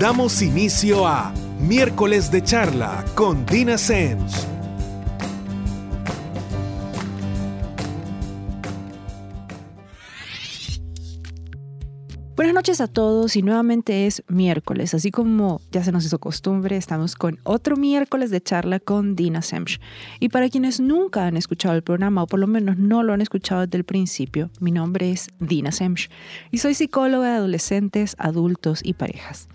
Damos inicio a miércoles de charla con Dina Sens. Buenas noches a todos y nuevamente es miércoles, así como ya se nos hizo costumbre, estamos con otro miércoles de charla con Dina Semch. Y para quienes nunca han escuchado el programa o por lo menos no lo han escuchado desde el principio, mi nombre es Dina Semch y soy psicóloga de adolescentes, adultos y parejas.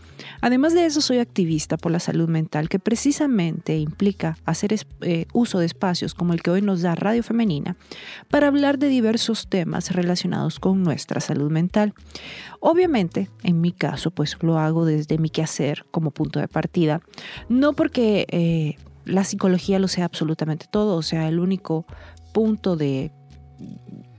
Además de eso, soy activista por la salud mental, que precisamente implica hacer eh, uso de espacios como el que hoy nos da Radio Femenina para hablar de diversos temas relacionados con nuestra salud mental. Obviamente, en mi caso, pues lo hago desde mi quehacer como punto de partida, no porque eh, la psicología lo sea absolutamente todo, o sea, el único punto de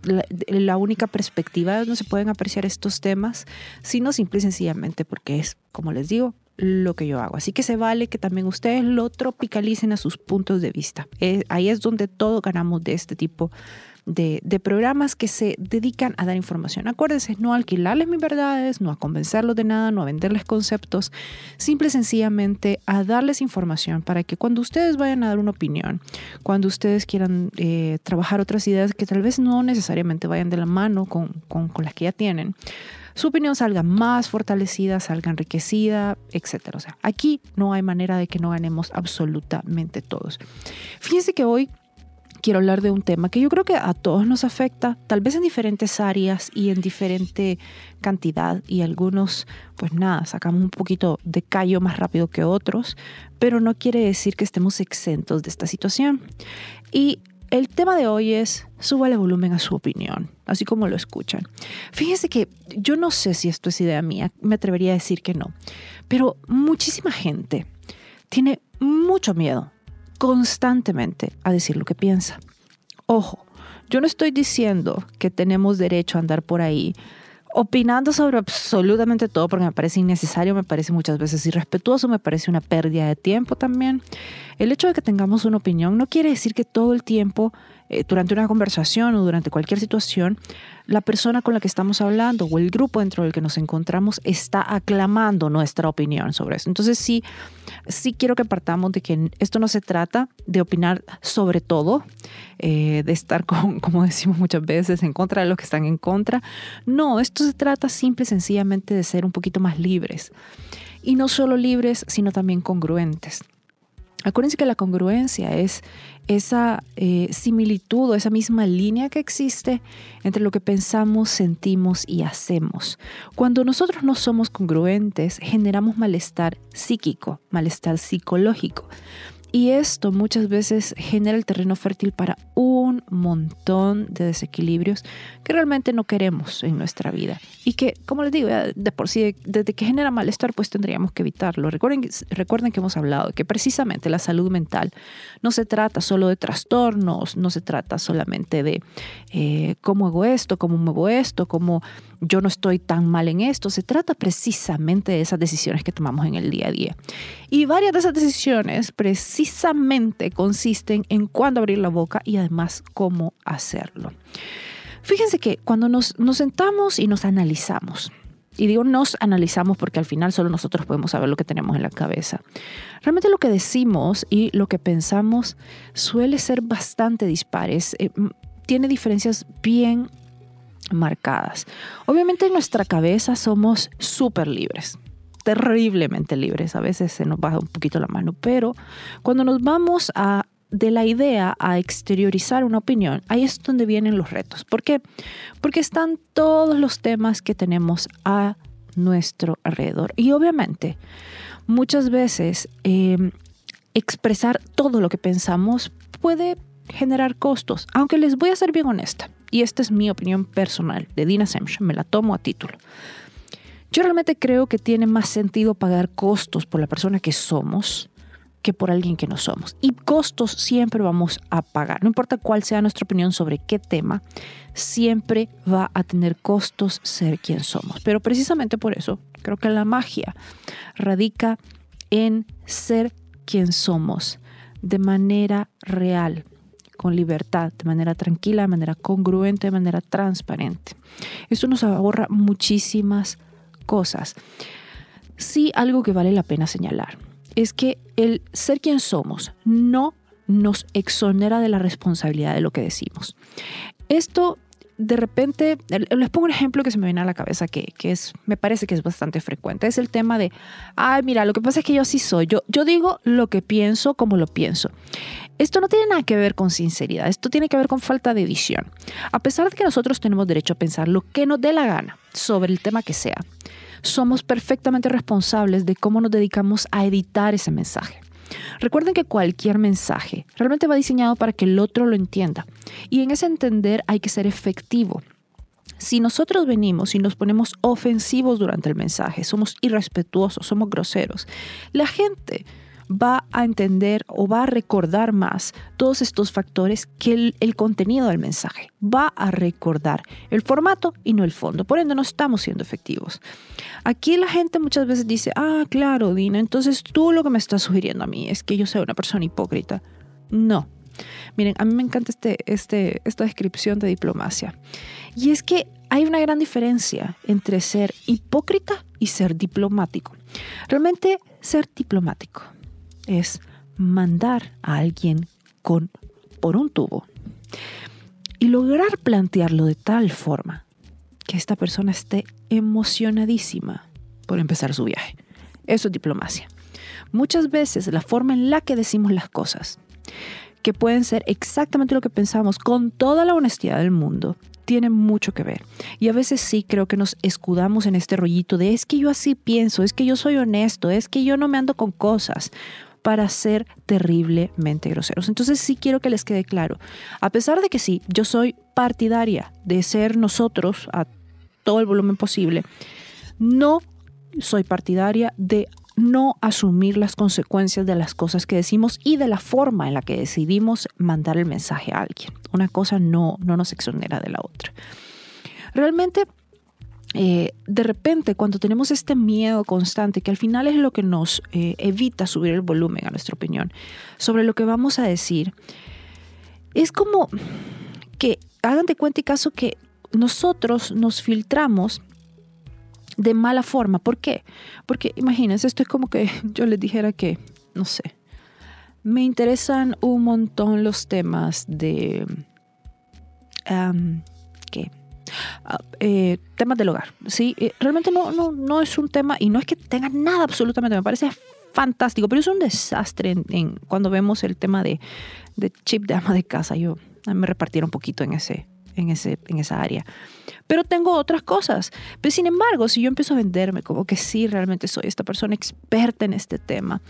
la, única perspectiva donde se pueden apreciar estos temas, sino simple y sencillamente porque es, como les digo, lo que yo hago. Así que se vale que también ustedes lo tropicalicen a sus puntos de vista. Eh, ahí es donde todos ganamos de este tipo de, programas que se dedican a dar información. Acuérdense, no alquilarles mis verdades, no a convencerlos de nada, no a venderles conceptos, simple y sencillamente a darles información para que cuando ustedes vayan a dar una opinión, cuando ustedes quieran eh, trabajar otras ideas que tal vez no necesariamente vayan de la mano con, con, con las que ya tienen, su opinión salga más fortalecida, salga enriquecida, etc. O sea, aquí no hay manera de que no ganemos absolutamente todos. Fíjense que hoy quiero hablar de un tema que yo creo que a todos nos afecta, tal vez en diferentes áreas y en diferente cantidad y algunos, pues nada, sacamos un poquito de callo más rápido que otros, pero no quiere decir que estemos exentos de esta situación. Y el tema de hoy es súbale volumen a su opinión, así como lo escuchan. Fíjense que yo no sé si esto es idea mía, me atrevería a decir que no, pero muchísima gente tiene mucho miedo constantemente a decir lo que piensa. Ojo, yo no estoy diciendo que tenemos derecho a andar por ahí opinando sobre absolutamente todo porque me parece innecesario, me parece muchas veces irrespetuoso, me parece una pérdida de tiempo también. El hecho de que tengamos una opinión no quiere decir que todo el tiempo, eh, durante una conversación o durante cualquier situación, la persona con la que estamos hablando o el grupo dentro del que nos encontramos está aclamando nuestra opinión sobre eso. Entonces sí, sí quiero que partamos de que esto no se trata de opinar sobre todo, eh, de estar, con, como decimos muchas veces, en contra de los que están en contra. No, esto se trata simple y sencillamente de ser un poquito más libres. Y no solo libres, sino también congruentes. Acuérdense que la congruencia es esa eh, similitud o esa misma línea que existe entre lo que pensamos, sentimos y hacemos. Cuando nosotros no somos congruentes, generamos malestar psíquico, malestar psicológico. Y esto muchas veces genera el terreno fértil para un montón de desequilibrios que realmente no queremos en nuestra vida. Y que, como les digo, de por sí, desde que genera malestar, pues tendríamos que evitarlo. Recuerden, recuerden que hemos hablado que precisamente la salud mental no se trata solo de trastornos, no se trata solamente de eh, cómo hago esto, cómo muevo esto, cómo yo no estoy tan mal en esto. Se trata precisamente de esas decisiones que tomamos en el día a día. Y varias de esas decisiones precisamente consisten en cuándo abrir la boca y además cómo hacerlo. Fíjense que cuando nos, sentamos y nos analizamos, y digo nos analizamos porque al final solo nosotros podemos saber lo que tenemos en la cabeza. Realmente lo que decimos y lo que pensamos suele ser bastante dispares. Eh, tiene diferencias bien marcadas. Obviamente en nuestra cabeza somos súper libres, terriblemente libres, a veces se nos baja un poquito la mano, pero cuando nos vamos a de la idea a exteriorizar una opinión, ahí es donde vienen los retos. ¿Por qué? Porque están todos los temas que tenemos a nuestro alrededor. Y obviamente, muchas veces em, expresar todo lo que pensamos puede generar costos, aunque les voy a ser bien honesta y esta es mi opinión personal de Dina Semch, me la tomo a título. Yo realmente creo que tiene más sentido pagar costos por la persona que somos que por alguien que no somos. Y costos siempre vamos a pagar. No importa cuál sea nuestra opinión sobre qué tema, siempre va a tener costos ser quien somos. Pero precisamente por eso creo que la magia radica en ser quien somos de manera real, con libertad, de manera tranquila, de manera congruente, de manera transparente. Eso nos ahorra muchísimas cosas. Sí, algo que vale la pena señalar es que el ser quien somos no nos exonera de la responsabilidad de lo que decimos. Esto de repente, les pongo un ejemplo que se me viene a la cabeza que, es, me parece que es bastante frecuente. Es el tema de, ay, mira, lo que pasa es que yo así soy. Yo, yo digo lo que pienso como lo pienso. Esto no tiene nada que ver con sinceridad, esto tiene que ver con falta de visión. A pesar de que nosotros tenemos derecho a pensar lo que nos dé la gana sobre el tema que sea, somos perfectamente responsables de cómo nos dedicamos a editar ese mensaje. Recuerden que cualquier mensaje realmente va diseñado para que el otro lo entienda. Y en ese entender hay que ser efectivo. Si nosotros venimos y nos ponemos ofensivos durante el mensaje, somos irrespetuosos, somos groseros, la gente va a entender o va a recordar más todos estos factores que el, contenido del mensaje. Va a recordar el formato y no el fondo. Por ende, no estamos siendo efectivos. Aquí la gente muchas veces dice, ah, claro, Dina, entonces tú lo que me estás sugiriendo a mí es que yo sea una persona hipócrita. No. Miren, a mí me encanta este, este, esta descripción de diplomacia. Y es que hay una gran diferencia entre ser hipócrita y ser diplomático. Realmente ser diplomático es mandar a alguien con, por un tubo y lograr plantearlo de tal forma que esta persona esté emocionadísima por empezar su viaje. Eso es diplomacia. Muchas veces la forma en la que decimos las cosas, que pueden ser exactamente lo que pensamos con toda la honestidad del mundo, tiene mucho que ver. Y a veces sí creo que nos escudamos en este rollito de es que yo así pienso, es que yo soy honesto, es que yo no me ando con cosas para ser terriblemente groseros. Entonces sí quiero que les quede claro, a pesar de que sí, yo soy partidaria de ser nosotros a todo el volumen posible, no soy partidaria de no asumir las consecuencias de las cosas que decimos y de la forma en la que decidimos mandar el mensaje a alguien. Una cosa no, no nos exonera de la otra. Realmente eh, de repente cuando tenemos este miedo constante, que al final es lo que nos eh, evita subir el volumen, a nuestra opinión, sobre lo que vamos a decir, es como que hagan de cuenta y caso que nosotros nos filtramos de mala forma. ¿Por qué? Porque imagínense, esto es como que yo les dijera que, no sé, me interesan un montón los temas de... ¿Qué? Ah, eh, temas del hogar. ¿sí? Eh, realmente no, no, no es un tema, y no es que tenga nada absolutamente, me parece fantástico, pero es un desastre en, cuando vemos el tema de, de, chip de ama de casa. Yo me repartieron un poquito en, ese, en, ese, en esa área. Pero tengo otras cosas. Pero sin embargo, si yo empiezo a venderme como que sí, realmente soy esta persona experta en este tema,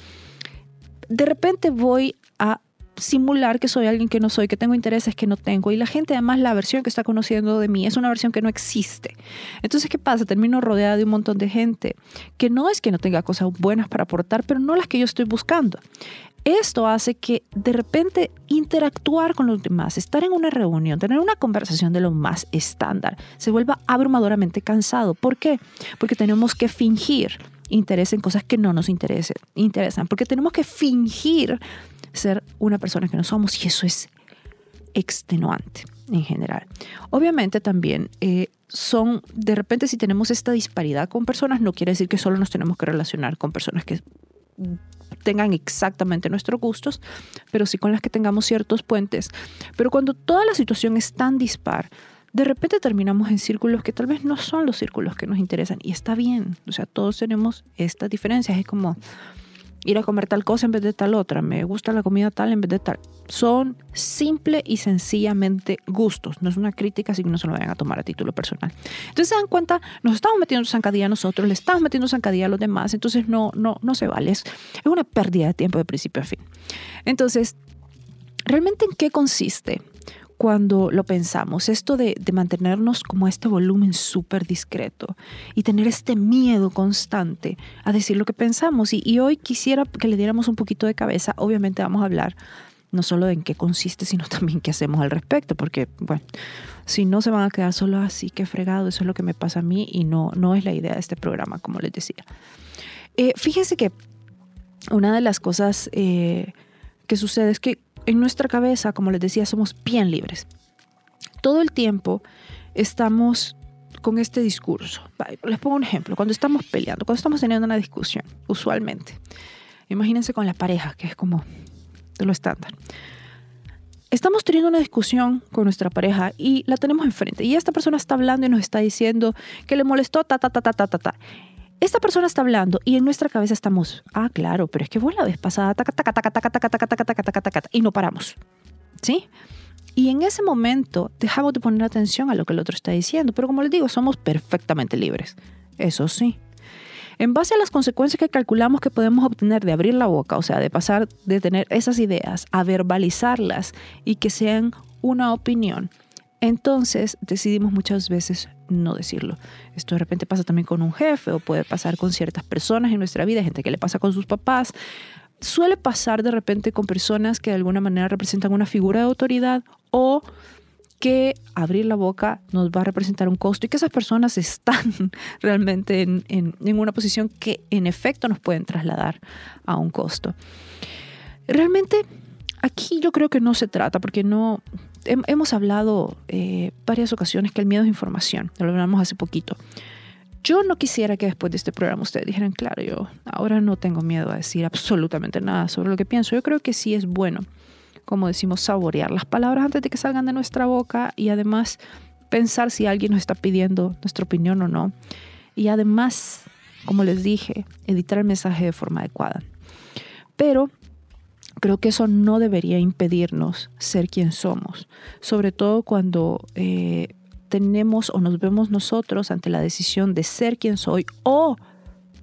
de repente voy a simular que soy alguien que no soy, que tengo intereses que no tengo. Y la gente, además, la versión que está conociendo de mí es una versión que no existe. Entonces, ¿qué pasa? Termino rodeada de un montón de gente que no es que no tenga cosas buenas para aportar, pero no las que yo estoy buscando. Esto hace que de repente interactuar con los demás, estar en una reunión, tener una conversación de lo más estándar, se vuelva abrumadoramente cansado. ¿Por qué? Porque tenemos que fingir interés en cosas que no nos interesan, porque tenemos que fingir ser una persona que no somos y eso es extenuante en general. Obviamente también eh, son, de repente si tenemos esta disparidad con personas, no quiere decir que solo nos tenemos que relacionar con personas que tengan exactamente nuestros gustos, pero sí con las que tengamos ciertos puentes. Pero cuando toda la situación es tan dispar, de repente terminamos en círculos que tal vez no son los círculos que nos interesan y está bien, o sea, todos tenemos estas diferencias, es como ir a comer tal cosa en vez de tal otra, me gusta la comida tal en vez de tal. Son simple y sencillamente gustos, no es una crítica, así que no se lo vayan a tomar a título personal. Entonces se dan cuenta, nos estamos metiendo zancadilla a nosotros, le estamos metiendo zancadilla a los demás, entonces no, no, no se vale, es, es una pérdida de tiempo de principio a fin. Entonces, ¿realmente en qué consiste cuando lo pensamos, esto de, mantenernos como este volumen súper discreto y tener este miedo constante a decir lo que pensamos. Y, hoy quisiera que le diéramos un poquito de cabeza, obviamente vamos a hablar no solo en qué consiste, sino también qué hacemos al respecto, porque, bueno, si no se van a quedar solo así, que fregado, eso es lo que me pasa a mí y no, no es la idea de este programa, como les decía. Eh, fíjense que una de las cosas eh, que sucede es que en nuestra cabeza, como les decía, somos bien libres. Todo el tiempo estamos con este discurso. Les pongo un ejemplo. Cuando estamos peleando, cuando estamos teniendo una discusión, usualmente, imagínense con la pareja, que es como de lo estándar. Estamos teniendo una discusión con nuestra pareja y la tenemos enfrente. Y esta persona está hablando y nos está diciendo que le molestó, ta, ta, ta, ta, ta, ta, ta. Esta persona está hablando y en nuestra cabeza estamos, ah, claro, pero es que fue la vez pasada, ta, ta, ta, ta, ta, ta, ta, ta, ta, ta, ta, ta, ta, y no paramos. ¿Sí? Y en ese momento dejamos de poner atención a lo que el otro está diciendo. Pero como les digo, somos perfectamente libres. Eso sí. En base a las consecuencias que calculamos que podemos obtener de abrir la boca, o sea, de pasar de tener esas ideas a verbalizarlas y que sean una opinión, entonces decidimos muchas veces no decirlo. Esto de repente pasa también con un jefe o puede pasar con ciertas personas en nuestra vida, gente que le pasa con sus papás, suele pasar de repente con personas que de alguna manera representan una figura de autoridad o que abrir la boca nos va a representar un costo y que esas personas están realmente en, en, una posición que en efecto nos pueden trasladar a un costo. Realmente aquí yo creo que no se trata, porque no hemos hablado eh, varias ocasiones que el miedo es información, lo hablamos hace poquito. Yo no quisiera que después de este programa ustedes dijeran, claro, yo ahora no tengo miedo a decir absolutamente nada sobre lo que pienso. Yo creo que sí es bueno, como decimos, saborear las palabras antes de que salgan de nuestra boca y además pensar si alguien nos está pidiendo nuestra opinión o no. Y además, como les dije, editar el mensaje de forma adecuada. Pero creo que eso no debería impedirnos ser quien somos, sobre todo cuando eh, tenemos o nos vemos nosotros ante la decisión de ser quien soy o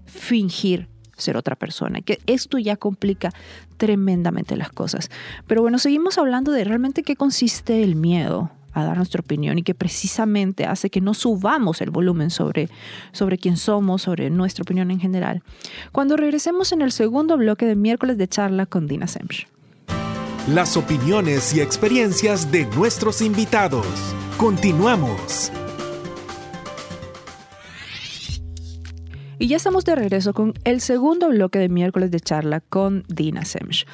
fingir ser otra persona, que esto ya complica tremendamente las cosas. Pero bueno, seguimos hablando de realmente qué consiste el miedo a dar nuestra opinión y que precisamente hace que no subamos el volumen sobre, sobre quién somos, sobre nuestra opinión en general. Cuando regresemos en el segundo bloque de miércoles de charla con Dina Semch. Las opiniones y experiencias de nuestros invitados. Continuamos. Y ya estamos de regreso con el segundo bloque de miércoles de charla con Dina Semch.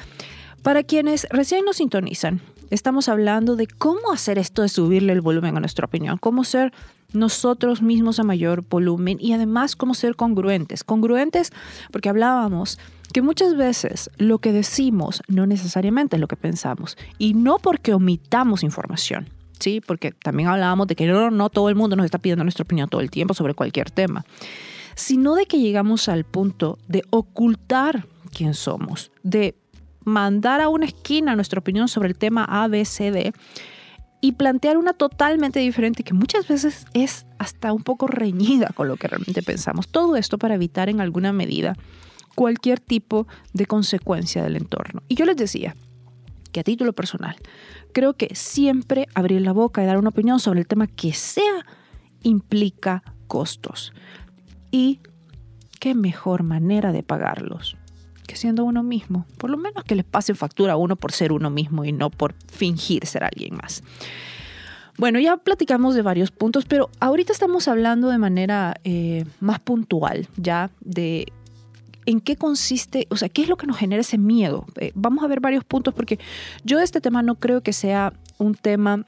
Para quienes recién nos sintonizan, estamos hablando de cómo hacer esto de subirle el volumen a nuestra opinión, cómo ser nosotros mismos a mayor volumen y además cómo ser congruentes. Congruentes porque hablábamos que muchas veces lo que decimos no necesariamente es lo que pensamos y no porque omitamos información. ¿sí? Porque también hablábamos de que no, no todo el mundo nos está pidiendo nuestra opinión todo el tiempo sobre cualquier tema, sino de que llegamos al punto de ocultar quién somos, de mandar a una esquina nuestra opinión sobre el tema A, B, C, D y plantear una totalmente diferente que muchas veces es hasta un poco reñida con lo que realmente pensamos. Todo esto para evitar en alguna medida cualquier tipo de consecuencia del entorno. Y yo les decía que a título personal, creo que siempre abrir la boca y dar una opinión sobre el tema que sea implica costos. Y qué mejor manera de pagarlos que siendo uno mismo. Por lo menos que les pase factura a uno por ser uno mismo y no por fingir ser alguien más. Bueno, ya platicamos de varios puntos, pero ahorita estamos hablando de manera eh, más puntual, ya de en qué consiste, o sea, qué es lo que nos genera ese miedo. Eh, vamos a ver varios puntos porque yo este tema no creo que sea un tema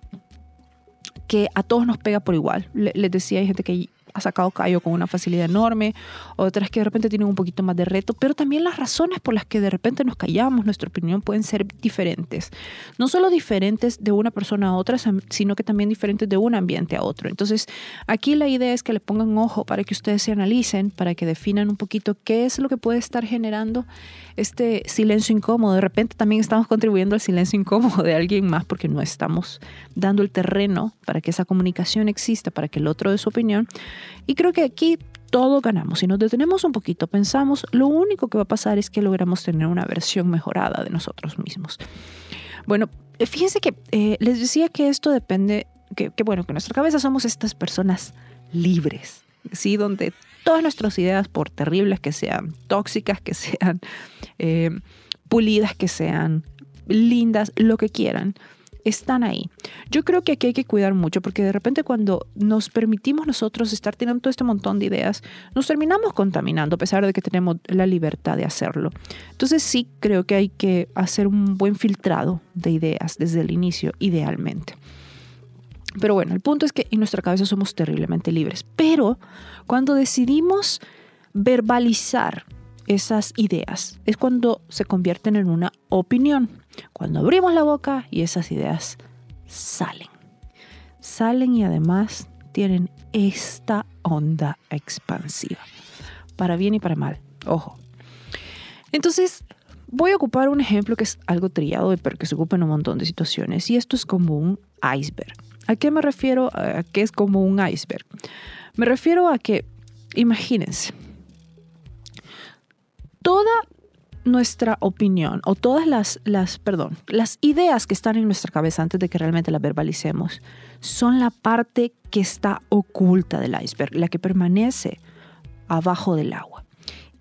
que a todos nos pega por igual. les decía, hay gente que ha sacado callo con una facilidad enorme, otras que de repente tienen un poquito más de reto, pero también las razones por las que de repente nos callamos, nuestra opinión pueden ser diferentes. No solo diferentes de una persona a otra, sino que también diferentes de un ambiente a otro. Entonces, aquí la idea es que le pongan ojo para que ustedes se analicen, para que definan un poquito qué es lo que puede estar generando este silencio incómodo. De repente también estamos contribuyendo al silencio incómodo de alguien más porque no estamos dando el terreno para que esa comunicación exista, para que el otro dé su opinión. Y creo que aquí todo ganamos. Si nos detenemos un poquito, pensamos, lo único que va a pasar es que logramos tener una versión mejorada de nosotros mismos. Bueno, eh, fíjense que eh, les decía que esto depende, que, bueno, que en nuestra cabeza somos estas personas libres, ¿sí? Donde todas nuestras ideas, por terribles que sean, tóxicas que sean, eh, pulidas que sean, lindas, lo que quieran, están ahí. Yo creo que aquí hay que cuidar mucho porque de repente cuando nos permitimos nosotros estar teniendo todo este montón de ideas, nos terminamos contaminando a pesar de que tenemos la libertad de hacerlo. Entonces sí creo que hay que hacer un buen filtrado de ideas desde el inicio, idealmente. Pero bueno, el punto es que en nuestra cabeza somos terriblemente libres. Pero cuando decidimos verbalizar esas ideas, es cuando se convierten en una opinión. Cuando abrimos la boca y esas ideas salen. Salen y además tienen esta onda expansiva. Para bien y para mal. Ojo. Entonces, voy a ocupar un ejemplo que es algo trillado, pero que se ocupa en un montón de situaciones. Y esto es como un iceberg. ¿A qué me refiero a que es como un iceberg? Me refiero a que, imagínense, toda nuestra opinión o todas las, las, perdón, las ideas que están en nuestra cabeza antes de que realmente las verbalicemos son la parte que está oculta del iceberg, la que permanece abajo del agua.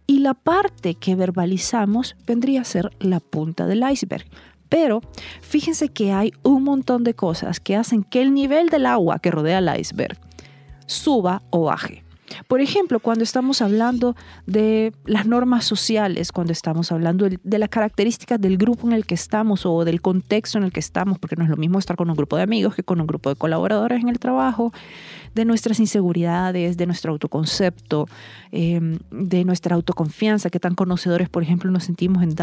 Y la parte que verbalizamos vendría a ser la punta del iceberg. Pero fíjense que hay un montón de cosas que hacen que el nivel del agua que rodea el iceberg suba o baje. Por ejemplo, cuando estamos hablando de las normas sociales, cuando estamos hablando de las características del grupo en el que estamos o del contexto en el que estamos, porque no es lo mismo estar con un grupo de amigos que con un grupo de colaboradores en el trabajo, de nuestras inseguridades, de nuestro autoconcepto, em, de nuestra autoconfianza, qué tan conocedores, por ejemplo, nos sentimos en,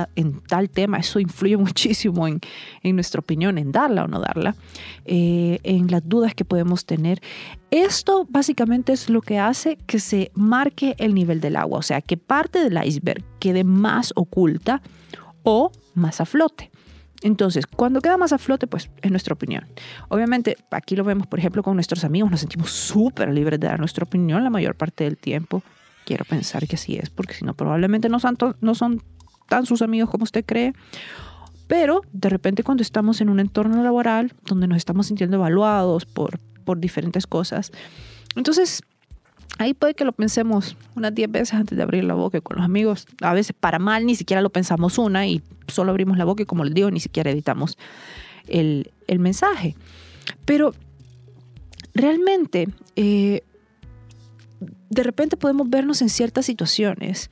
tal tema. Eso influye muchísimo en, en, nuestra opinión, en darla o no darla, eh, en las dudas que podemos tener. Esto básicamente es lo que hace que se marque el nivel del agua, o sea, que parte del iceberg quede más oculta o más a flote. Entonces, cuando queda más a flote, pues es nuestra opinión. Obviamente, aquí lo vemos, por ejemplo, con nuestros amigos, nos sentimos súper libres de dar nuestra opinión la mayor parte del tiempo. Quiero pensar que así es, porque si no, probablemente no son, no son tan sus amigos como usted cree. Pero de repente cuando estamos en un entorno laboral donde nos estamos sintiendo evaluados por, por diferentes cosas, entonces Ahí puede que lo pensemos unas 10 veces antes de abrir la boca con los amigos. A veces para mal ni siquiera lo pensamos una y solo abrimos la boca y como les digo, ni siquiera editamos el, mensaje. Pero realmente, eh, de repente podemos vernos en ciertas situaciones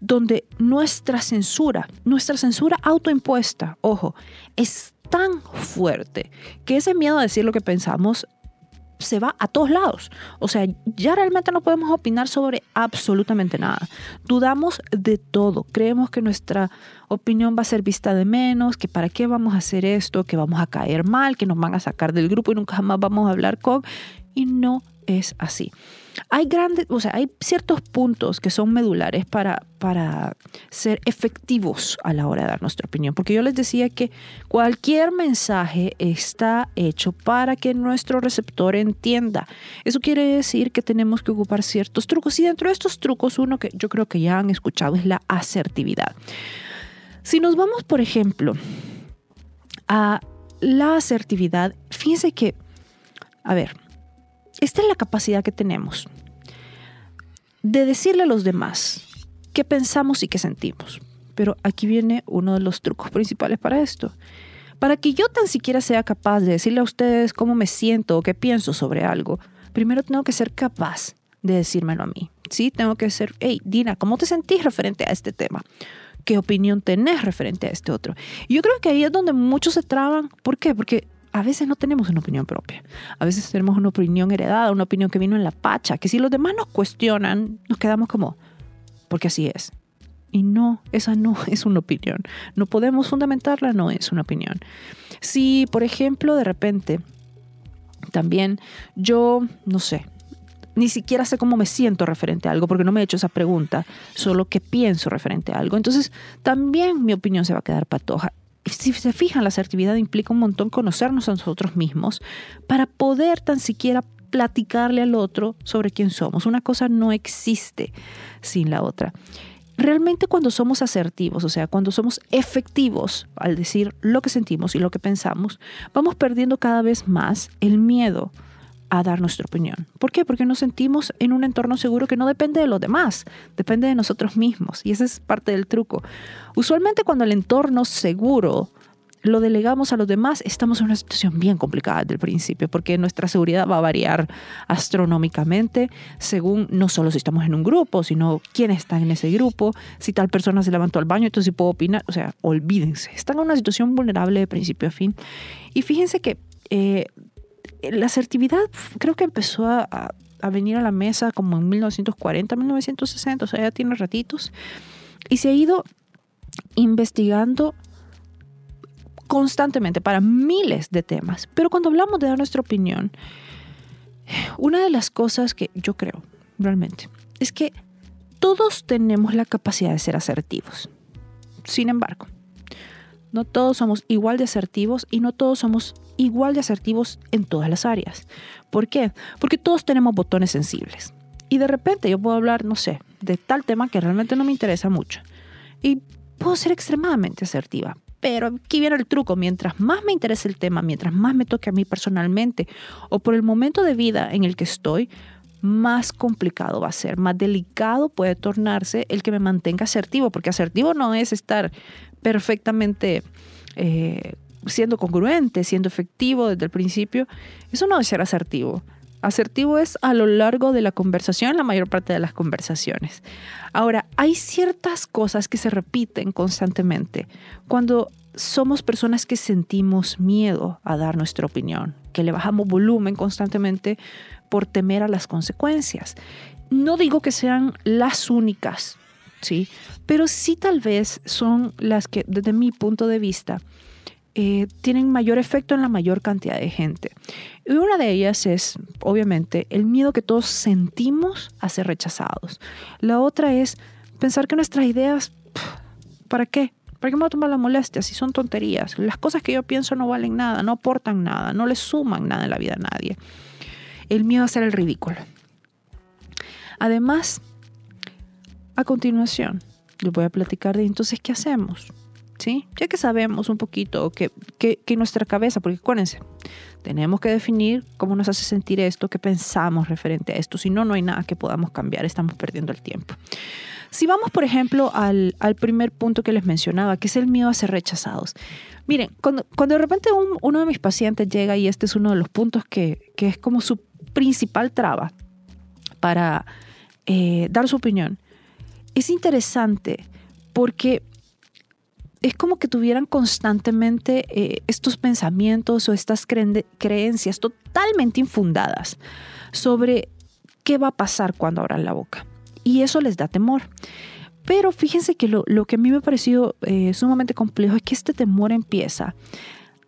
donde nuestra censura, nuestra censura autoimpuesta, ojo, es tan fuerte que ese miedo a decir lo que pensamos se va a todos lados. O sea, ya realmente no podemos opinar sobre absolutamente nada. Dudamos de todo. Creemos que nuestra opinión va a ser vista de menos, que para qué vamos a hacer esto, que vamos a caer mal, que nos van a sacar del grupo y nunca jamás vamos a hablar con. Y no es así. Hay grandes, o sea, hay ciertos puntos que son medulares para, para ser efectivos a la hora de dar nuestra opinión, porque yo les decía que cualquier mensaje está hecho para que nuestro receptor entienda. Eso quiere decir que tenemos que ocupar ciertos trucos y dentro de estos trucos uno que yo creo que ya han escuchado es la asertividad. Si nos vamos, por ejemplo, a la asertividad, fíjense que, a ver, esta es la capacidad que tenemos de decirle a los demás qué pensamos y qué sentimos. Pero aquí viene uno de los trucos principales para esto. Para que yo tan siquiera sea capaz de decirle a ustedes cómo me siento o qué pienso sobre algo, primero tengo que ser capaz de decírmelo a mí. Sí, tengo que ser, hey, Dina, ¿cómo te sentís referente a este tema? ¿Qué opinión tenés referente a este otro? Yo creo que ahí es donde muchos se traban. ¿Por qué? Porque a veces no tenemos una opinión propia. A veces tenemos una opinión heredada, una opinión que vino en la pacha, que si los demás nos cuestionan, nos quedamos como, porque así es. Y no, esa no es una opinión. No podemos fundamentarla, no es una opinión. Si, por ejemplo, de repente, también yo, no sé, ni siquiera sé cómo me siento referente a algo, porque no me he hecho esa pregunta, solo que pienso referente a algo. Entonces, también mi opinión se va a quedar patoja si se fijan, la asertividad implica un montón conocernos a nosotros mismos para poder tan siquiera platicarle al otro sobre quién somos. Una cosa no existe sin la otra. Realmente cuando somos asertivos, o sea, cuando somos efectivos al decir lo que sentimos y lo que pensamos, vamos perdiendo cada vez más el miedo a dar nuestra opinión. ¿Por qué? Porque nos sentimos en un entorno seguro que no depende de los demás, depende de nosotros mismos. Y ese es parte del truco. Usualmente cuando el entorno seguro lo delegamos a los demás, estamos en una situación bien complicada desde el principio, porque nuestra seguridad va a variar astronómicamente según no solo si estamos en un grupo, sino quién está en ese grupo, si tal persona se levantó al baño, entonces si puedo opinar, o sea, olvídense, están en una situación vulnerable de principio a fin. Y fíjense que eh, la asertividad creo que empezó a, venir a la mesa como en 1940, 1960, o sea, ya tiene ratitos, y se ha ido investigando constantemente para miles de temas. Pero cuando hablamos de dar nuestra opinión, una de las cosas que yo creo realmente es que todos tenemos la capacidad de ser asertivos. Sin embargo, no todos somos igual de asertivos y no todos somos igual de asertivos en todas las áreas. ¿Por qué? Porque todos tenemos botones sensibles. Y de repente yo puedo hablar, no sé, de tal tema que realmente no me interesa mucho. Y puedo ser extremadamente asertiva. Pero aquí viene el truco, mientras más me interese el tema, mientras más me toque a mí personalmente o por el momento de vida en el que estoy, más complicado va a ser, más delicado puede tornarse el que me mantenga asertivo, porque asertivo no es estar perfectamente eh, siendo congruente, siendo efectivo desde el principio. Eso no es ser asertivo. Asertivo es a lo largo de la conversación, la mayor parte de las conversaciones. Ahora, hay ciertas cosas que se repiten constantemente cuando somos personas que sentimos miedo a dar nuestra opinión, que le bajamos volumen constantemente por temer a las consecuencias. No digo que sean las únicas, ¿sí? Pero sí tal vez son las que, desde mi punto de vista, eh, tienen mayor efecto en la mayor cantidad de gente. Y una de ellas es, obviamente, el miedo que todos sentimos a ser rechazados. La otra es pensar que nuestras ideas, ¿para qué? ¿Para qué me voy a tomar la molestia si son tonterías? Las cosas que yo pienso no valen nada, no aportan nada, no le suman nada en la vida a nadie. El miedo a hacer el ridículo. Además, a continuación, les voy a platicar de entonces qué hacemos. ¿Sí? Ya que sabemos un poquito que, que, nuestra cabeza, porque acuérdense, tenemos que definir cómo nos hace sentir esto, qué pensamos referente a esto. Si no, no hay nada que podamos cambiar, estamos perdiendo el tiempo. Si vamos, por ejemplo, al, al primer punto que les mencionaba, que es el miedo a ser rechazados. Miren, cuando, cuando de repente uno de mis pacientes llega, y este es uno de los puntos que, que es como su principal traba para eh, dar su opinión, es interesante porque es como que tuvieran constantemente eh, estos pensamientos o estas creencias totalmente infundadas sobre qué va a pasar cuando abran la boca. Y eso les da temor. Pero fíjense que lo, que a mí me ha parecido eh, sumamente complejo es que este temor empieza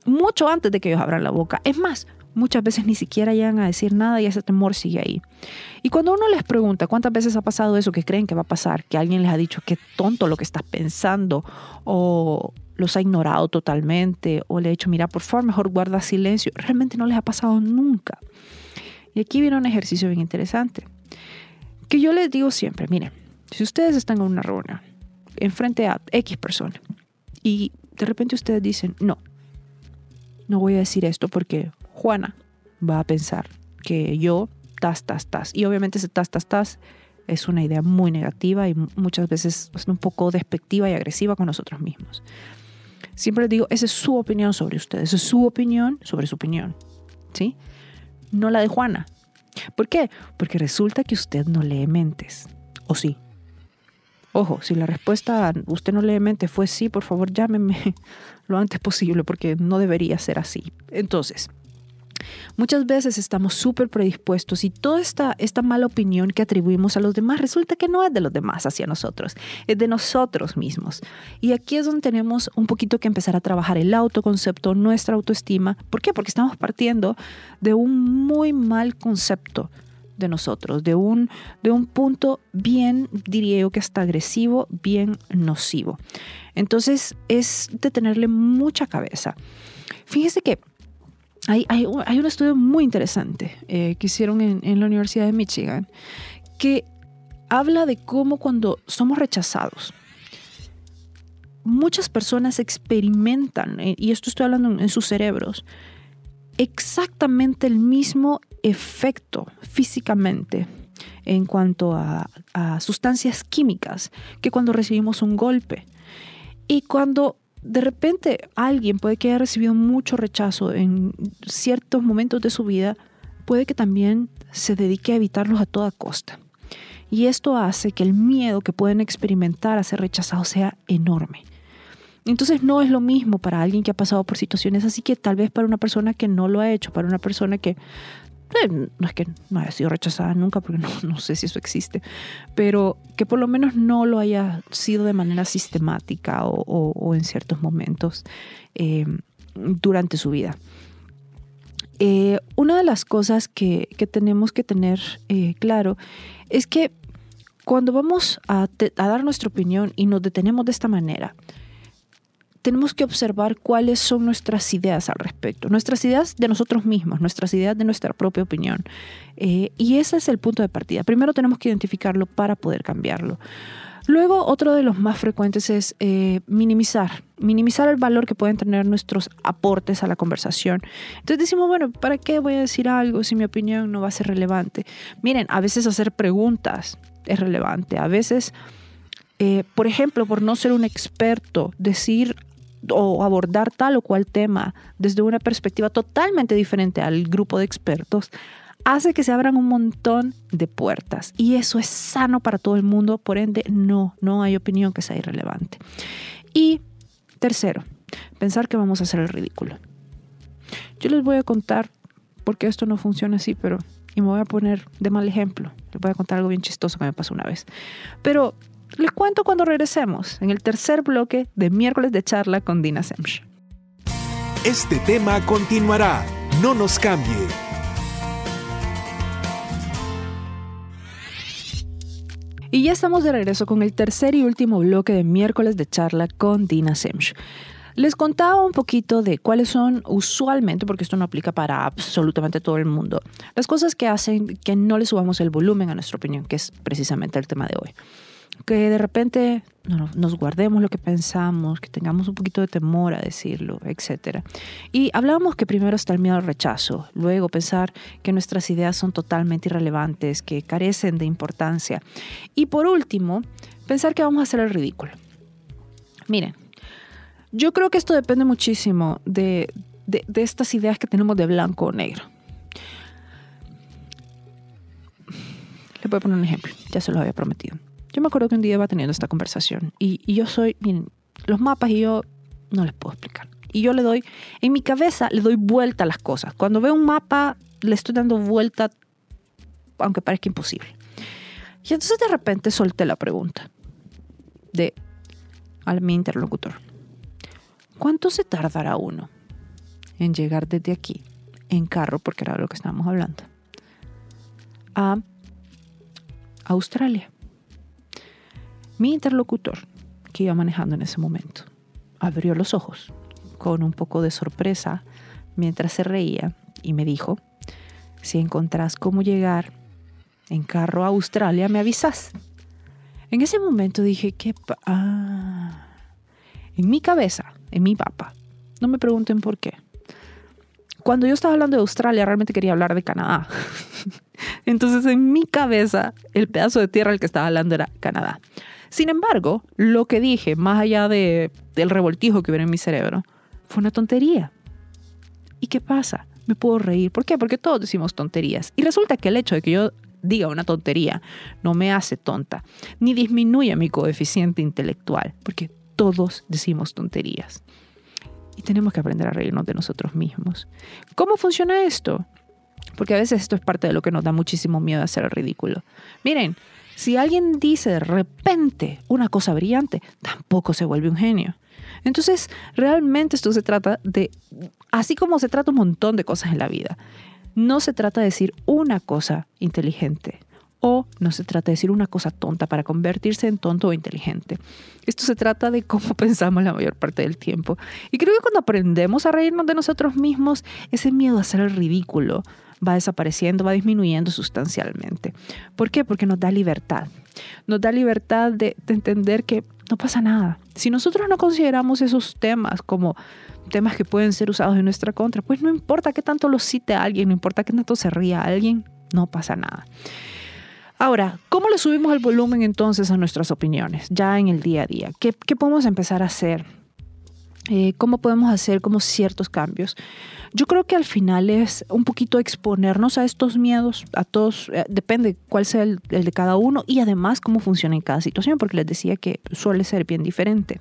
mucho antes de que ellos abran la boca. Es más, muchas veces ni siquiera llegan a decir nada y ese temor sigue ahí. Y cuando uno les pregunta cuántas veces ha pasado eso que creen que va a pasar, que alguien les ha dicho qué tonto lo que estás pensando o los ha ignorado totalmente o le ha dicho, mira, por favor, mejor guarda silencio, realmente no les ha pasado nunca. Y aquí viene un ejercicio bien interesante, que yo les digo siempre, miren, si ustedes están en una reunión enfrente a X persona y de repente ustedes dicen, no, no voy a decir esto porque Juana va a pensar que yo, tas, tas, tas. Y obviamente ese tas, tas, tas es una idea muy negativa y muchas veces es un poco despectiva y agresiva con nosotros mismos. Siempre les digo, esa es su opinión sobre ustedes, es su opinión sobre su opinión, ¿sí? No la de Juana. ¿Por qué? Porque resulta que usted no lee mentes, ¿o sí? Ojo, si la respuesta usted no lee mentes fue sí, por favor llámeme lo antes posible porque no debería ser así. Entonces, Muchas veces estamos súper predispuestos y toda esta, esta mala opinión que atribuimos a los demás resulta que no es de los demás hacia nosotros, es de nosotros mismos. Y aquí es donde tenemos un poquito que empezar a trabajar el autoconcepto, nuestra autoestima. ¿Por qué? Porque estamos partiendo de un muy mal concepto de nosotros, de un, de un punto bien, diría yo que hasta agresivo, bien nocivo. Entonces es de tenerle mucha cabeza. Fíjese que hay, un estudio muy interesante eh, que hicieron en, la Universidad de Michigan que habla de cómo cuando somos rechazados, muchas personas experimentan, eh, y esto estoy hablando en, sus cerebros, exactamente el mismo efecto físicamente en cuanto a, a, sustancias químicas que cuando recibimos un golpe. Y cuando de repente alguien puede que haya recibido mucho rechazo en ciertos momentos de su vida, puede que también se dedique a evitarlos a toda costa. Y esto hace que el miedo que pueden experimentar a ser rechazados sea enorme. Entonces no es lo mismo para alguien que ha pasado por situaciones así que tal vez para una persona que no lo ha hecho, para una persona que no es que no haya sido rechazada nunca, porque no, sé si eso existe, pero que por lo menos no lo haya sido de manera sistemática o, en ciertos momentos eh, durante su vida. Eh, una de las cosas que, tenemos que tener claro es que cuando vamos a dar nuestra opinión y nos detenemos de esta manera, tenemos que observar cuáles son nuestras ideas al respecto, nuestras ideas de nosotros mismos, nuestras ideas de nuestra propia opinión. Eh, y ese es el punto de partida. Primero tenemos que identificarlo para poder cambiarlo. Luego, otro de los más frecuentes es eh, minimizar, minimizar el valor que pueden tener nuestros aportes a la conversación. Entonces decimos, bueno, ¿para qué voy a decir algo si mi opinión no va a ser relevante? Miren, a veces hacer preguntas es relevante, a veces... Eh, por ejemplo, por no ser un experto, decir o abordar tal o cual tema desde una perspectiva totalmente diferente al grupo de expertos, hace que se abran un montón de puertas. Y eso es sano para todo el mundo, por ende, no, no hay opinión que sea irrelevante. Y tercero, pensar que vamos a hacer el ridículo. Yo les voy a contar porque esto no funciona así, pero y me voy a poner de mal ejemplo. Les voy a contar algo bien chistoso que me pasó una vez. Pero les cuento cuando regresemos en el tercer bloque de miércoles de charla con Dina Semch. Este tema continuará. No nos cambie. Y ya estamos de regreso con el tercer y último bloque de miércoles de charla con Dina Semch. Les contaba un poquito de cuáles son usualmente, porque esto no aplica para absolutamente todo el mundo, las cosas que hacen que no le subamos el volumen a nuestra opinión, que es precisamente el tema de hoy que de repente nos guardemos lo que pensamos, que tengamos un poquito de temor a decirlo, etc. Y hablábamos que primero está el miedo al rechazo, luego pensar que nuestras ideas son totalmente irrelevantes, que carecen de importancia. Y por último, pensar que vamos a hacer el ridículo. Miren, yo creo que esto depende muchísimo de, de, estas ideas que tenemos de blanco o negro. Le voy a poner un ejemplo, ya se lo había prometido. Yo me acuerdo que un día iba teniendo esta conversación y, yo soy, miren, los mapas y yo no les puedo explicar. Y yo le doy, en mi cabeza le doy vuelta a las cosas. Cuando veo un mapa, le estoy dando vuelta, aunque parezca imposible. Y entonces de repente solté la pregunta de a mi interlocutor. ¿Cuánto se tardará uno en llegar desde aquí, en carro, porque era lo que estábamos hablando, a Australia? Mi interlocutor, que iba manejando en ese momento, abrió los ojos con un poco de sorpresa mientras se reía y me dijo, si encontrás cómo llegar en carro a Australia, me avisas. En ese momento dije que... Ah, en mi cabeza, en mi papa, no me pregunten por qué. Cuando yo estaba hablando de Australia, realmente quería hablar de Canadá. Entonces, en mi cabeza, el pedazo de tierra al que estaba hablando era Canadá. Sin embargo, lo que dije, más allá de, del revoltijo que hubiera en mi cerebro, fue una tontería. ¿Y qué pasa? Me puedo reír. ¿Por qué? Porque todos decimos tonterías. Y resulta que el hecho de que yo diga una tontería no me hace tonta, ni disminuye mi coeficiente intelectual, porque todos decimos tonterías. Y tenemos que aprender a reírnos de nosotros mismos. ¿Cómo funciona esto? Porque a veces esto es parte de lo que nos da muchísimo miedo a hacer el ridículo. Miren, si alguien dice de repente una cosa brillante, tampoco se vuelve un genio. Entonces, realmente esto se trata de, así como se trata un montón de cosas en la vida, no se trata de decir una cosa inteligente o no se trata de decir una cosa tonta para convertirse en tonto o inteligente. Esto se trata de cómo pensamos la mayor parte del tiempo. Y creo que cuando aprendemos a reírnos de nosotros mismos, ese miedo a hacer el ridículo va desapareciendo, va disminuyendo sustancialmente. ¿Por qué? Porque nos da libertad. Nos da libertad de, entender que no pasa nada. Si nosotros no consideramos esos temas como temas que pueden ser usados en nuestra contra, pues no importa qué tanto lo cite alguien, no importa qué tanto se ría alguien, no pasa nada. Ahora, ¿cómo le subimos el volumen entonces a nuestras opiniones ya en el día a día? ¿Qué, qué podemos empezar a hacer? Eh, ¿Cómo podemos hacer como ciertos cambios? Yo creo que al final es un poquito exponernos a estos miedos, a todos, eh, depende cuál sea el, de cada uno y además cómo funciona en cada situación, porque les decía que suele ser bien diferente.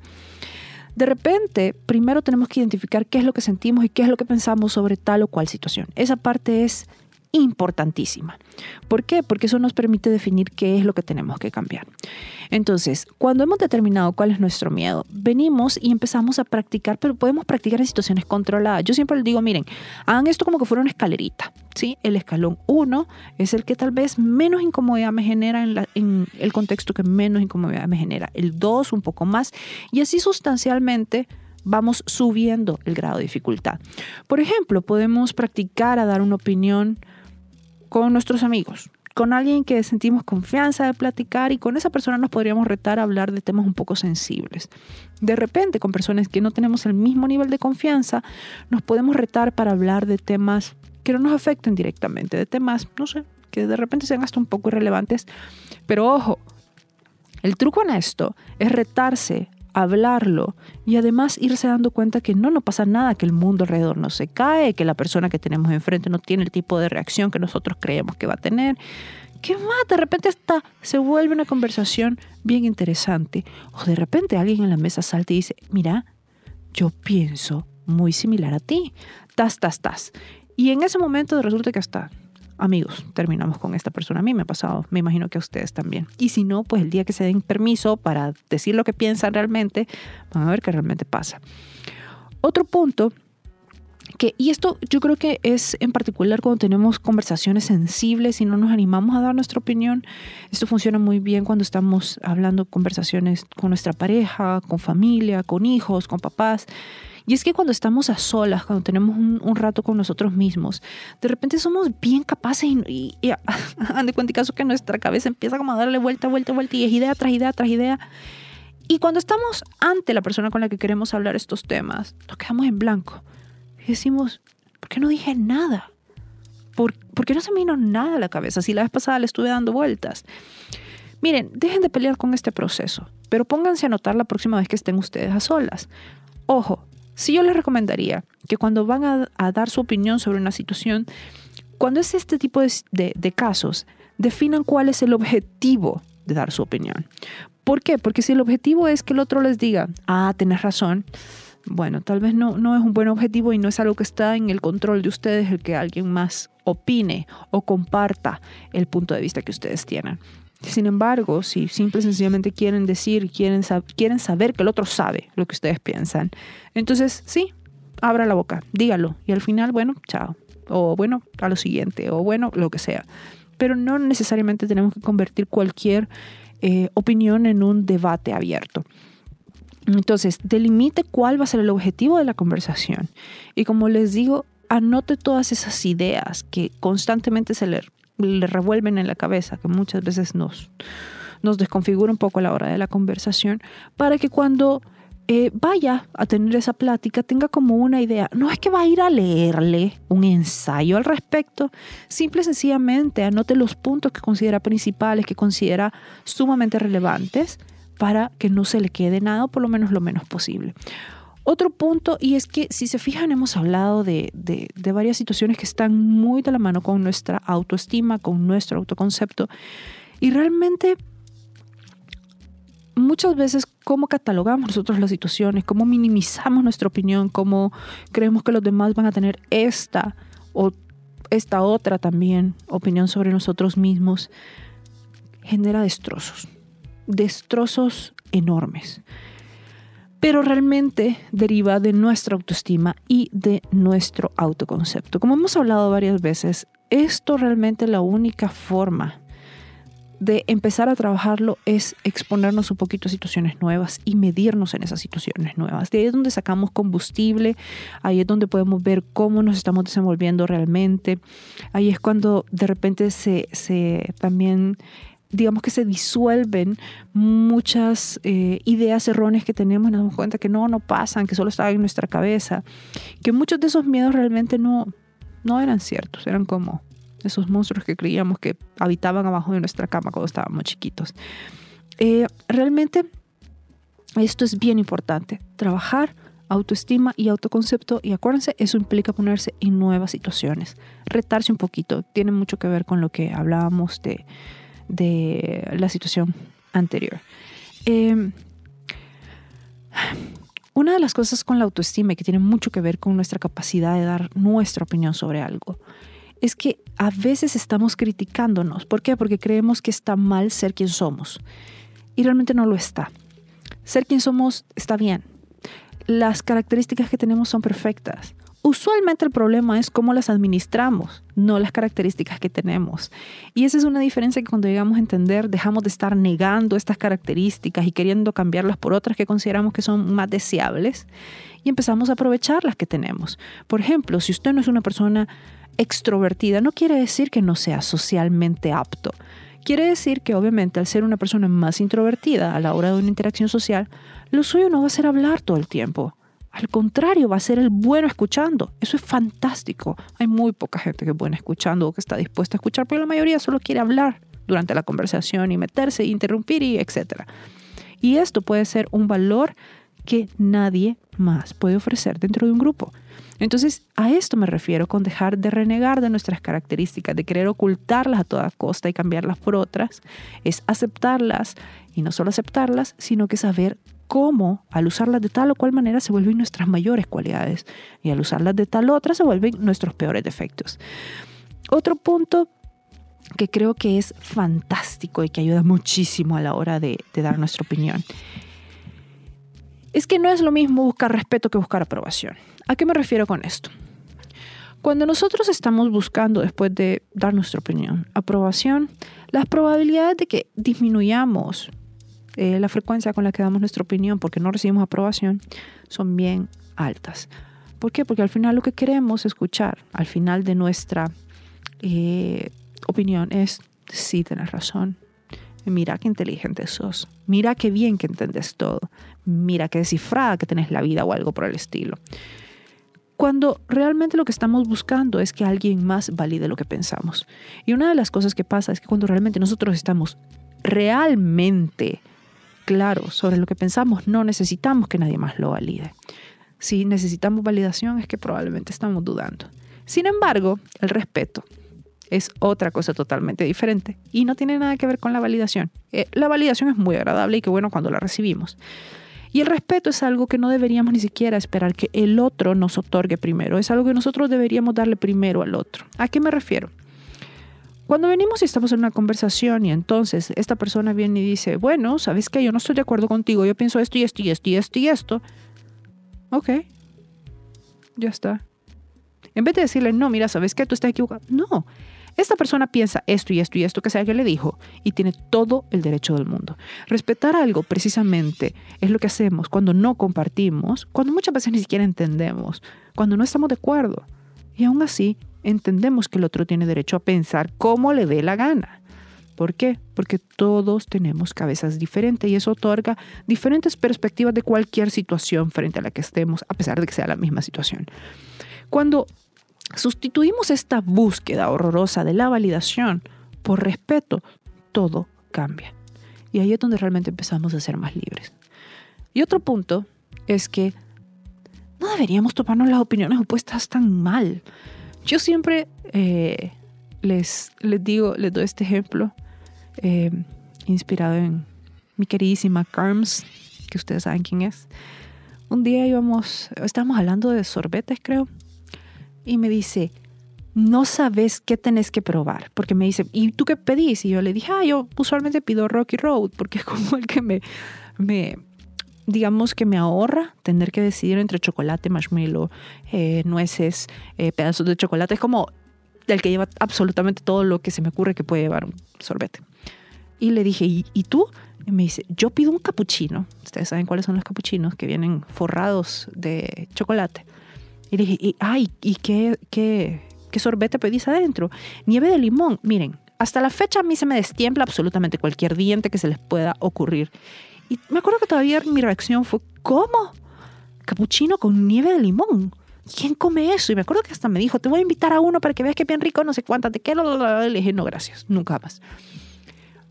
De repente, primero tenemos que identificar qué es lo que sentimos y qué es lo que pensamos sobre tal o cual situación. Esa parte es importantísima. ¿Por qué? Porque eso nos permite definir qué es lo que tenemos que cambiar. Entonces, cuando hemos determinado cuál es nuestro miedo, venimos y empezamos a practicar, pero podemos practicar en situaciones controladas. Yo siempre les digo, miren, hagan esto como que fuera una escalerita. ¿sí? El escalón 1 es el que tal vez menos incomodidad me genera en, en el contexto que menos incomodidad me genera. El 2 un poco más. Y así sustancialmente vamos subiendo el grado de dificultad. Por ejemplo, podemos practicar a dar una opinión con nuestros amigos, con alguien que sentimos confianza de platicar y con esa persona nos podríamos retar a hablar de temas un poco sensibles. De repente, con personas que no tenemos el mismo nivel de confianza, nos podemos retar para hablar de temas que no nos afecten directamente, de temas, no sé, que de repente sean hasta un poco irrelevantes. Pero ojo, el truco en esto es retarse hablarlo y además irse dando cuenta que no, no pasa nada, que el mundo alrededor no se cae, que la persona que tenemos enfrente no tiene el tipo de reacción que nosotros creemos que va a tener. ¿Qué más? De repente hasta se vuelve una conversación bien interesante. O de repente alguien en la mesa salta y dice, mira, yo pienso muy similar a ti. Tas, tas, tas. Y en ese momento resulta que hasta amigos, terminamos con esta persona. A mí me ha pasado, me imagino que a ustedes también. Y si no, pues el día que se den permiso para decir lo que piensan realmente, van a ver qué realmente pasa. Otro punto que, y esto yo creo que es en particular cuando tenemos conversaciones sensibles y no nos animamos a dar nuestra opinión. Esto funciona muy bien cuando estamos hablando conversaciones con nuestra pareja, con familia, con hijos, con papás. Y es que cuando estamos a solas, cuando tenemos un, rato con nosotros mismos, de repente somos bien capaces y, y, de cuenta caso que nuestra cabeza empieza como a darle vuelta, vuelta, vuelta y es idea tras idea tras idea. Y cuando estamos ante la persona con la que queremos hablar estos temas, nos quedamos en blanco y decimos, ¿por qué no dije nada? ¿Por, ¿Por, qué no se me vino nada a la cabeza si la vez pasada le estuve dando vueltas? Miren, dejen de pelear con este proceso, pero pónganse a notar la próxima vez que estén ustedes a solas. Ojo, Sí, yo les recomendaría que cuando van a, dar su opinión sobre una situación, cuando es este tipo de, casos, definan cuál es el objetivo de dar su opinión. ¿Por qué? Porque si el objetivo es que el otro les diga, ah, tenés razón, bueno, tal vez no, no es un buen objetivo y no es algo que está en el control de ustedes el que alguien más opine o comparta el punto de vista que ustedes tienen. Sin embargo, si simple y sencillamente quieren decir, quieren, quieren saber que el otro sabe lo que ustedes piensan, entonces sí, abra la boca, dígalo. Y al final, bueno, chao. O bueno, a lo siguiente. O bueno, lo que sea. Pero no necesariamente tenemos que convertir cualquier eh, opinión en un debate abierto. Entonces, delimite cuál va a ser el objetivo de la conversación. Y como les digo, anote todas esas ideas que constantemente se le le revuelven en la cabeza, que muchas veces nos, nos desconfigura un poco a la hora de la conversación, para que cuando eh, vaya a tener esa plática tenga como una idea. No es que va a ir a leerle un ensayo al respecto, simple y sencillamente anote los puntos que considera principales, que considera sumamente relevantes para que no se le quede nada, por lo menos lo menos posible. Otro punto, y es que si se fijan, hemos hablado de, varias situaciones que están muy de la mano con nuestra autoestima, con nuestro autoconcepto, y realmente muchas veces cómo catalogamos nosotros las situaciones, cómo minimizamos nuestra opinión, cómo creemos que los demás van a tener esta o esta otra también opinión sobre nosotros mismos, genera destrozos, destrozos enormes pero realmente deriva de nuestra autoestima y de nuestro autoconcepto. Como hemos hablado varias veces, esto realmente la única forma de empezar a trabajarlo es exponernos un poquito a situaciones nuevas y medirnos en esas situaciones nuevas. De ahí es donde sacamos combustible, ahí es donde podemos ver cómo nos estamos desenvolviendo realmente. Ahí es cuando de repente se, se también digamos que se disuelven muchas eh, ideas erróneas que tenemos nos damos cuenta que no, no pasan, que solo estaban en nuestra cabeza, que muchos de esos miedos realmente no, no eran ciertos, eran como esos monstruos que creíamos que habitaban abajo de nuestra cama cuando estábamos chiquitos. Eh, realmente esto es bien importante, trabajar autoestima y autoconcepto y acuérdense, eso implica ponerse en nuevas situaciones, retarse un poquito, tiene mucho que ver con lo que hablábamos de de la situación anterior. Em, Una de las cosas con la autoestima y que tiene mucho que ver con nuestra capacidad de dar nuestra opinión sobre algo es que a veces estamos criticándonos. ¿Por qué? Porque creemos que está mal ser quien somos. Y realmente no lo está. Ser quien somos está bien. Las características que tenemos son perfectas. Usualmente el problema es cómo las administramos, no las características que tenemos. Y esa es una diferencia que cuando llegamos a entender dejamos de estar negando estas características y queriendo cambiarlas por otras que consideramos que son más deseables y empezamos a aprovechar las que tenemos. Por ejemplo, si usted no es una persona extrovertida, no quiere decir que no sea socialmente apto. Quiere decir que obviamente al ser una persona más introvertida a la hora de una interacción social, lo suyo no va a ser hablar todo el tiempo. Al contrario, va a ser el bueno escuchando. Eso es fantástico. Hay muy poca gente que es buena escuchando o que está dispuesta a escuchar, pero la mayoría solo quiere hablar durante la conversación y meterse, interrumpir y etc. Y esto puede ser un valor que nadie más puede ofrecer dentro de un grupo. Entonces, a esto me refiero con dejar de renegar de nuestras características, de querer ocultarlas a toda costa y cambiarlas por otras, es aceptarlas y no solo aceptarlas, sino que saber cómo al usarlas de tal o cual manera se vuelven nuestras mayores cualidades y al usarlas de tal otra se vuelven nuestros peores defectos. Otro punto que creo que es fantástico y que ayuda muchísimo a la hora de, de dar nuestra opinión es que no es lo mismo buscar respeto que buscar aprobación. ¿A qué me refiero con esto? Cuando nosotros estamos buscando, después de dar nuestra opinión, aprobación, las probabilidades de que disminuyamos eh, la frecuencia con la que damos nuestra opinión porque no recibimos aprobación son bien altas. ¿Por qué? Porque al final lo que queremos escuchar, al final de nuestra eh, opinión, es, sí, tienes razón, mira qué inteligente sos, mira qué bien que entendés todo, mira qué descifrada que tenés la vida o algo por el estilo. Cuando realmente lo que estamos buscando es que alguien más valide lo que pensamos. Y una de las cosas que pasa es que cuando realmente nosotros estamos realmente claros sobre lo que pensamos, no necesitamos que nadie más lo valide. Si necesitamos validación es que probablemente estamos dudando. Sin embargo, el respeto es otra cosa totalmente diferente y no tiene nada que ver con la validación. Eh, la validación es muy agradable y qué bueno cuando la recibimos. Y el respeto es algo que no deberíamos ni siquiera esperar que el otro nos otorgue primero. Es algo que nosotros deberíamos darle primero al otro. ¿A qué me refiero? Cuando venimos y estamos en una conversación y entonces esta persona viene y dice, bueno, ¿sabes qué? Yo no estoy de acuerdo contigo, yo pienso esto y esto y esto y esto y esto. Ok, ya está. En vez de decirle, no, mira, ¿sabes qué? Tú estás equivocado. No, esta persona piensa esto y esto y esto que sea que le dijo y tiene todo el derecho del mundo. Respetar algo precisamente es lo que hacemos cuando no compartimos, cuando muchas veces ni siquiera entendemos, cuando no estamos de acuerdo. Y aún así entendemos que el otro tiene derecho a pensar como le dé la gana. ¿Por qué? Porque todos tenemos cabezas diferentes y eso otorga diferentes perspectivas de cualquier situación frente a la que estemos, a pesar de que sea la misma situación. Cuando sustituimos esta búsqueda horrorosa de la validación por respeto, todo cambia. Y ahí es donde realmente empezamos a ser más libres. Y otro punto es que no deberíamos tomarnos las opiniones opuestas tan mal. Yo siempre eh, les, les digo, les doy este ejemplo eh, inspirado en mi queridísima Carms, que ustedes saben quién es. Un día íbamos, estábamos hablando de sorbetes, creo, y me dice, no sabes qué tenés que probar. Porque me dice, ¿y tú qué pedís? Y yo le dije, ah, yo usualmente pido Rocky Road, porque es como el que me, me digamos que me ahorra tener que decidir entre chocolate, marshmallow, eh, nueces, eh, pedazos de chocolate. Es como el que lleva absolutamente todo lo que se me ocurre que puede llevar un sorbete. Y le dije, ¿y, ¿y tú? Y me dice, yo pido un capuchino. Ustedes saben cuáles son los capuchinos que vienen forrados de chocolate. Y dije, ay, ¿y qué, qué, qué sorbete pedís adentro? Nieve de limón. Miren, hasta la fecha a mí se me destiempla absolutamente cualquier diente que se les pueda ocurrir. Y me acuerdo que todavía mi reacción fue, ¿cómo? Capuchino con nieve de limón. ¿Quién come eso? Y me acuerdo que hasta me dijo, te voy a invitar a uno para que veas que es bien rico, no sé cuánta, te quiero. Le dije, no, gracias, nunca más.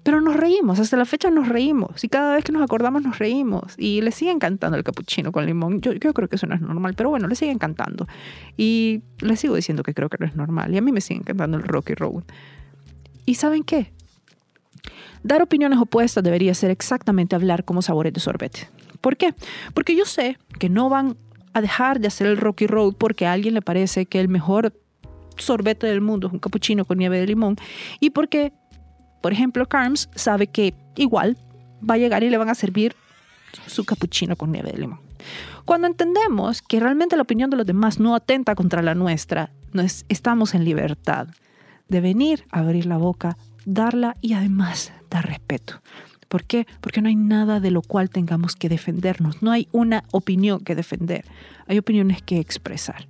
Pero nos reímos, hasta la fecha nos reímos. Y cada vez que nos acordamos nos reímos. Y le sigue encantando el capuchino con limón. Yo, yo creo que eso no es normal, pero bueno, le sigue encantando. Y le sigo diciendo que creo que no es normal. Y a mí me sigue encantando el Rocky Road. ¿Y saben qué? Dar opiniones opuestas debería ser exactamente hablar como sabores de sorbete. ¿Por qué? Porque yo sé que no van a dejar de hacer el Rocky Road porque a alguien le parece que el mejor sorbete del mundo es un cappuccino con nieve de limón y porque, por ejemplo, Carms sabe que igual va a llegar y le van a servir su cappuccino con nieve de limón. Cuando entendemos que realmente la opinión de los demás no atenta contra la nuestra, estamos en libertad de venir, abrir la boca, darla y además dar respeto. ¿Por qué? Porque no hay nada de lo cual tengamos que defendernos, no hay una opinión que defender, hay opiniones que expresar.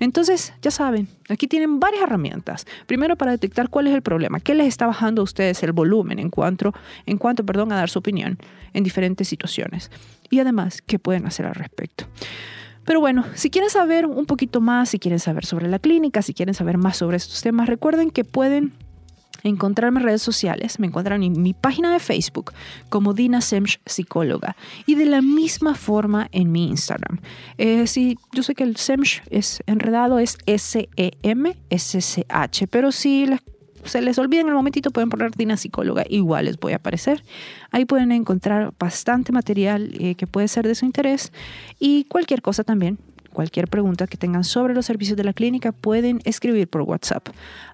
Entonces, ya saben, aquí tienen varias herramientas. Primero para detectar cuál es el problema, qué les está bajando a ustedes el volumen en cuanto, en perdón, a dar su opinión en diferentes situaciones. Y además, qué pueden hacer al respecto. Pero bueno, si quieren saber un poquito más, si quieren saber sobre la clínica, si quieren saber más sobre estos temas, recuerden que pueden encontrarme en redes sociales, me encuentran en mi página de Facebook como Dina Semch Psicóloga y de la misma forma en mi Instagram. Eh, sí, yo sé que el Semch es enredado, es S-E-M-S-C-H, pero si se les olvida en el momentito pueden poner Dina Psicóloga, igual les voy a aparecer. Ahí pueden encontrar bastante material eh, que puede ser de su interés y cualquier cosa también Cualquier pregunta que tengan sobre los servicios de la clínica pueden escribir por WhatsApp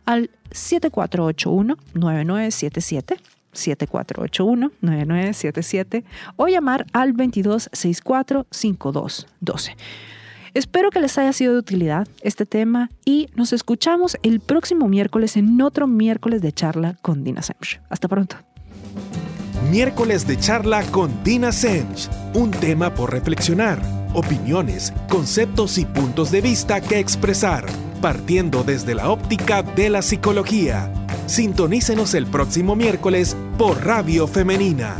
al 7481-9977. 7481-9977 o llamar al 2264-5212. Espero que les haya sido de utilidad este tema y nos escuchamos el próximo miércoles en otro miércoles de charla con Dina Semch. Hasta pronto. Miércoles de charla con Dina Semch. Un tema por reflexionar opiniones, conceptos y puntos de vista que expresar, partiendo desde la óptica de la psicología. Sintonícenos el próximo miércoles por Radio Femenina